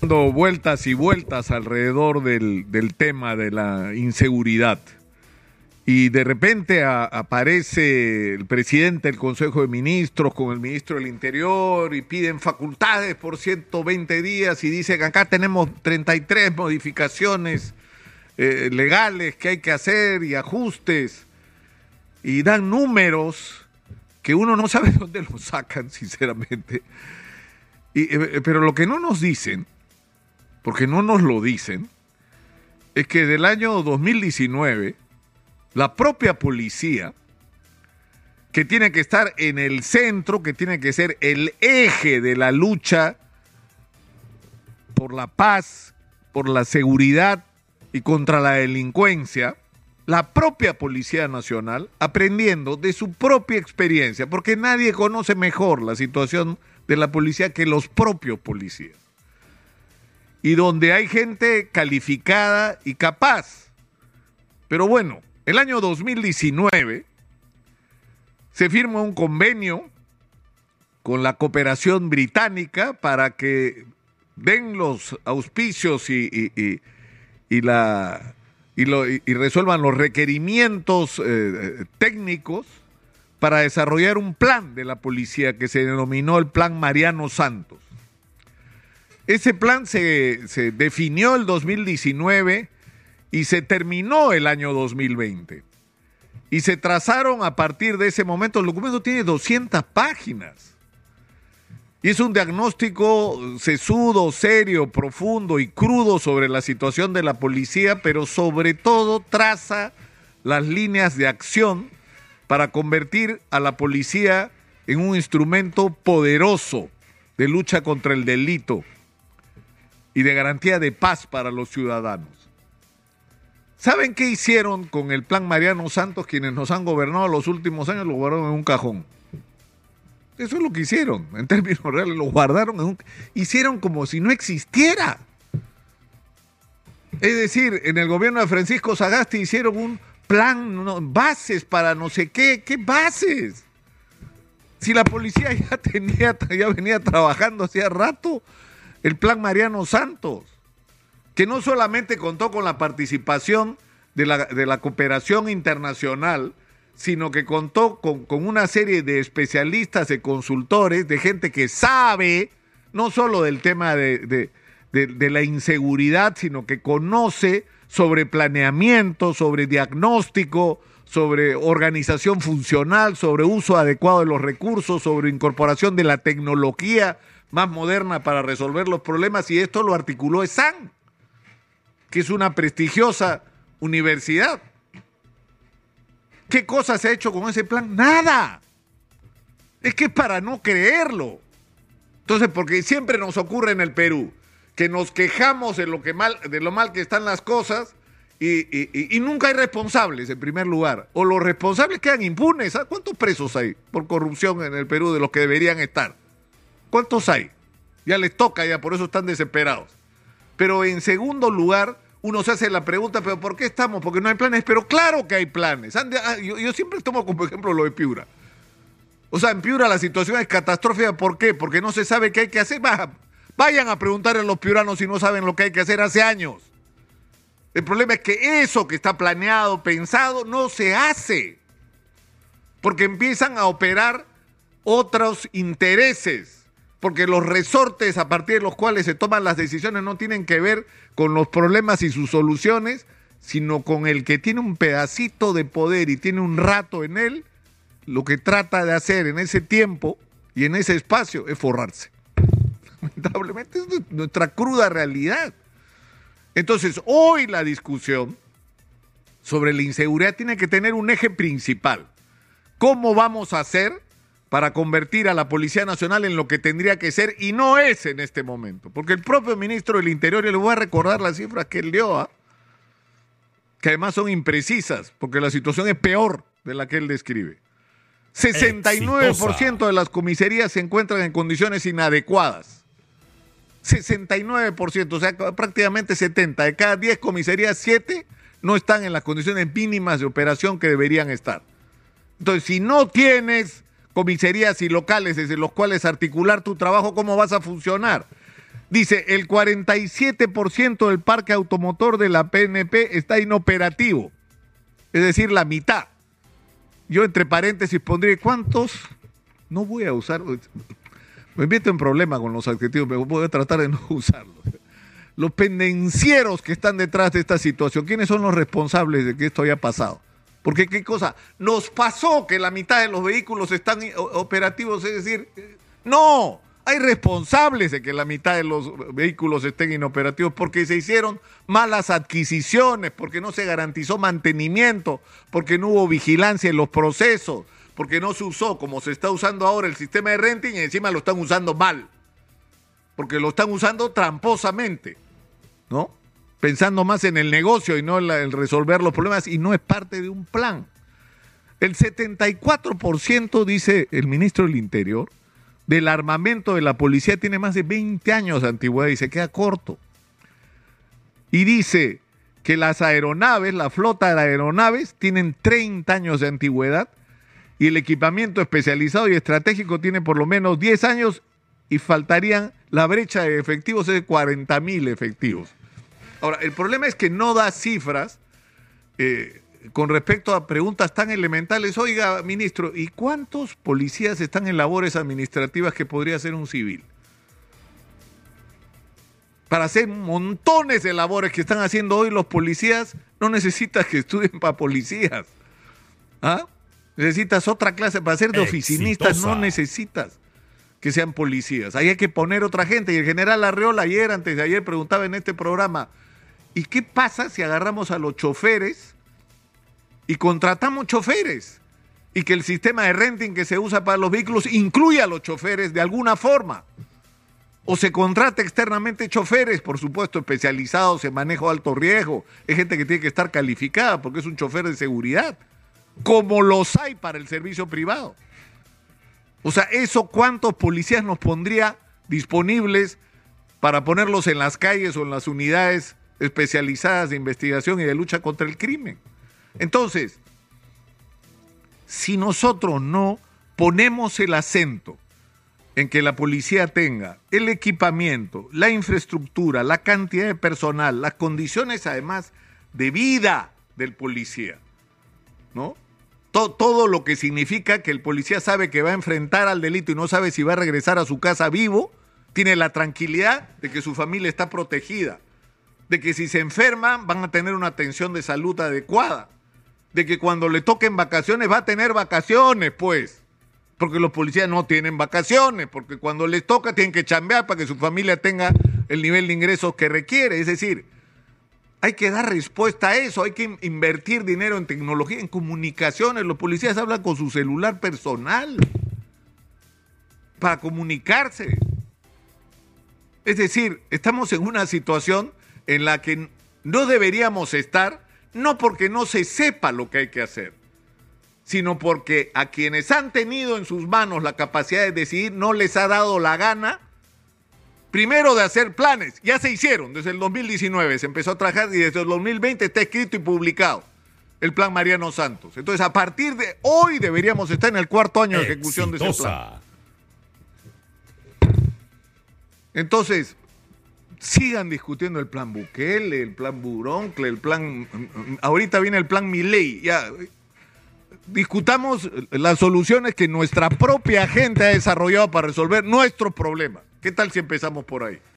dando vueltas y vueltas alrededor del, del tema de la inseguridad. Y de repente aparece el presidente del Consejo de Ministros con el ministro del Interior y piden facultades por 120 días y dicen acá tenemos 33 modificaciones eh, legales que hay que hacer y ajustes. Y dan números que uno no sabe dónde los sacan, sinceramente. Y, eh, pero lo que no nos dicen, porque no nos lo dicen, es que del año 2019, la propia policía, que tiene que estar en el centro, que tiene que ser el eje de la lucha por la paz, por la seguridad y contra la delincuencia, la propia Policía Nacional, aprendiendo de su propia experiencia, porque nadie conoce mejor la situación de la policía que los propios policías. Y donde hay gente calificada y capaz. Pero bueno, el año 2019 se firma un convenio con la cooperación británica para que den los auspicios y, y- resuelvan los requerimientos eh, técnicos para desarrollar un plan de la policía que se denominó el Plan Mariano Santos. Ese plan se, se definió el 2019 y se terminó el año 2020. Y se trazaron a partir de ese momento, el documento tiene 200 páginas. Y es un diagnóstico sesudo, serio, profundo y crudo sobre la situación de la policía, pero sobre todo traza las líneas de acción para convertir a la policía en un instrumento poderoso de lucha contra el delito y de garantía de paz para los ciudadanos. ¿Saben qué hicieron con el plan Mariano Santos quienes nos han gobernado los últimos años? Lo guardaron en un cajón. Eso es lo que hicieron, en términos reales, lo guardaron en un... Hicieron como si no existiera. Es decir, en el gobierno de Francisco Sagasti hicieron un plan, no, bases para no sé qué, ¿qué bases? Si la policía ya tenía, ya venía trabajando hacía rato, el plan Mariano Santos, que no solamente contó con la participación de la, de la cooperación internacional, sino que contó con, con una serie de especialistas, de consultores, de gente que sabe no solo del tema de, de- de- de la inseguridad, sino que conoce sobre planeamiento, sobre diagnóstico, sobre organización funcional, sobre uso adecuado de los recursos, sobre incorporación de la tecnología más moderna para resolver los problemas, y esto lo articuló ESAN, que es una prestigiosa universidad. ¿Qué cosa se ha hecho con ese plan? Nada. Es que es para no creerlo. Entonces, porque siempre nos ocurre en el Perú que nos quejamos de lo, que mal, de lo mal que están las cosas y, y- nunca hay responsables en primer lugar. O los responsables quedan impunes. ¿ah? ¿Cuántos presos hay por corrupción en el Perú de los que deberían estar? ¿Cuántos hay? Ya les toca ya, por eso están desesperados. Pero en segundo lugar, uno se hace la pregunta, ¿pero por qué estamos? Porque no hay planes. Pero claro que hay planes. Ah, yo, siempre tomo como ejemplo lo de Piura. O sea, en Piura la situación es catastrófica. ¿Por qué? Porque no se sabe qué hay que hacer. Va- vayan a preguntar a los piuranos si no saben lo que hay que hacer hace años. El problema es que eso que está planeado, pensado, no se hace. Porque empiezan a operar otros intereses. Porque los resortes a partir de los cuales se toman las decisiones no tienen que ver con los problemas y sus soluciones, sino con el que tiene un pedacito de poder y tiene un rato en él, lo que trata de hacer en ese tiempo y en ese espacio es forrarse. Lamentablemente es nuestra cruda realidad. Entonces, hoy la discusión sobre la inseguridad tiene que tener un eje principal. ¿Cómo vamos a hacer para convertir a la Policía Nacional en lo que tendría que ser y no es en este momento? Porque el propio ministro del Interior, y le voy a recordar las cifras que él dio, ¿ah? que además son imprecisas, porque la situación es peor de la que él describe. 69% de las comisarías se encuentran en condiciones inadecuadas. 69%, o sea, prácticamente 70. De cada 10 comisarías, 7 no están en las condiciones mínimas de operación que deberían estar. Entonces, si no tienes comisarías y locales desde los cuales articular tu trabajo, ¿cómo vas a funcionar? Dice, el 47% del parque automotor de la PNP está inoperativo. Es decir, la mitad. Yo entre paréntesis pondría, ¿cuántos? No voy a usar, me meto en problema con los adjetivos, pero voy a tratar de no usarlos. Los pendencieros que están detrás de esta situación, ¿quiénes son los responsables de que esto haya pasado? Porque qué cosa, nos pasó que la mitad de los vehículos están operativos, es decir, no, hay responsables de que la mitad de los vehículos estén inoperativos porque se hicieron malas adquisiciones, porque no se garantizó mantenimiento, porque no hubo vigilancia en los procesos, porque no se usó como se está usando ahora el sistema de renting y encima lo están usando mal, porque lo están usando tramposamente, ¿no? Pensando más en el negocio y no en, resolver los problemas y no es parte de un plan. El 74% dice el ministro del Interior del armamento de la policía tiene más de 20 años de antigüedad y se queda corto. Y dice que las aeronaves, la flota de aeronaves, tienen 30 años de antigüedad y el equipamiento especializado y estratégico tiene por lo menos 10 años y faltarían la brecha de efectivos es de 40 mil efectivos. Ahora, el problema es que no da cifras eh, con respecto a preguntas tan elementales, oiga, ministro, ¿y cuántos policías están en labores administrativas que podría hacer un civil? Para hacer montones de labores que están haciendo hoy los policías, no necesitas que estudien para policías. ¿Ah? Necesitas otra clase para ser de oficinistas, no necesitas que sean policías. Ahí hay que poner otra gente. Y el general Arreola ayer, antes de ayer, preguntaba en este programa, ¿y qué pasa si agarramos a los choferes? y contratamos choferes y que el sistema de renting que se usa para los vehículos incluya a los choferes de alguna forma. O se contrata externamente choferes, por supuesto, especializados en manejo de alto riesgo. Es gente que tiene que estar calificada porque es un chofer de seguridad, como los hay para el servicio privado. O sea, ¿eso cuántos policías nos pondría disponibles para ponerlos en las calles o en las unidades especializadas de investigación y de lucha contra el crimen? Entonces, si nosotros no ponemos el acento en que la policía tenga el equipamiento, la infraestructura, la cantidad de personal, las condiciones además de vida del policía, ¿no? Todo, todo, lo que significa que el policía sabe que va a enfrentar al delito y no sabe si va a regresar a su casa vivo, tiene la tranquilidad de que su familia está protegida, de que si se enferman van a tener una atención de salud adecuada de que cuando le toquen vacaciones va a tener vacaciones, pues. Porque los policías no tienen vacaciones, porque cuando les toca tienen que chambear para que su familia tenga el nivel de ingresos que requiere. Es decir, hay que dar respuesta a eso, hay que invertir dinero en tecnología, en comunicaciones. Los policías hablan con su celular personal para comunicarse. Es decir, estamos en una situación en la que no deberíamos estar no porque no se sepa lo que hay que hacer, sino porque a quienes han tenido en sus manos la capacidad de decidir no les ha dado la gana, primero de hacer planes, ya se hicieron desde el 2019, se empezó a trabajar y desde el 2020 está escrito y publicado el plan Mariano Santos. Entonces, a partir de hoy deberíamos estar en el cuarto año de ejecución de ese plan. Entonces, sigan discutiendo el plan Bukele, el plan Buroncle, el plan. Ahorita viene el plan Milei. Ya. Discutamos las soluciones que nuestra propia gente ha desarrollado para resolver nuestros problemas. ¿Qué tal si empezamos por ahí?